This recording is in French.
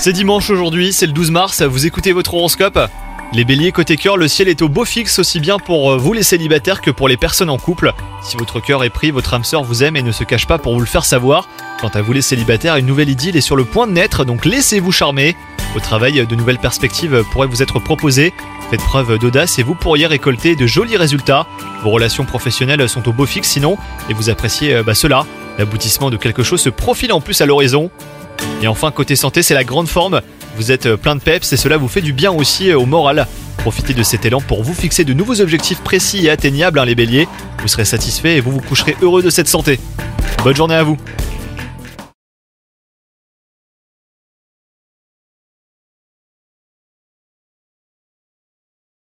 C'est dimanche aujourd'hui, c'est le 12 mars, vous écoutez votre horoscope Les béliers côté cœur, le ciel est au beau fixe aussi bien pour euh, vous les célibataires que pour les personnes en couple. Si votre cœur est pris, votre âme sœur vous aime et ne se cache pas pour vous le faire savoir. Quant à vous les célibataires, une nouvelle idylle est sur le point de naître, donc laissez-vous charmer. Au travail, de nouvelles perspectives pourraient vous être proposées. Faites preuve d'audace et vous pourriez récolter de jolis résultats. Vos relations professionnelles sont au beau fixe sinon, et vous appréciez euh, bah, cela. L'aboutissement de quelque chose se profile en plus à l'horizon. Et enfin, côté santé, c'est la grande forme. Vous êtes euh, plein de peps et cela vous fait du bien aussi euh, au moral. Profitez de cet élan pour vous fixer de nouveaux objectifs précis et atteignables, hein, les béliers. Vous serez satisfait et vous vous coucherez heureux de cette santé. Bonne journée à vous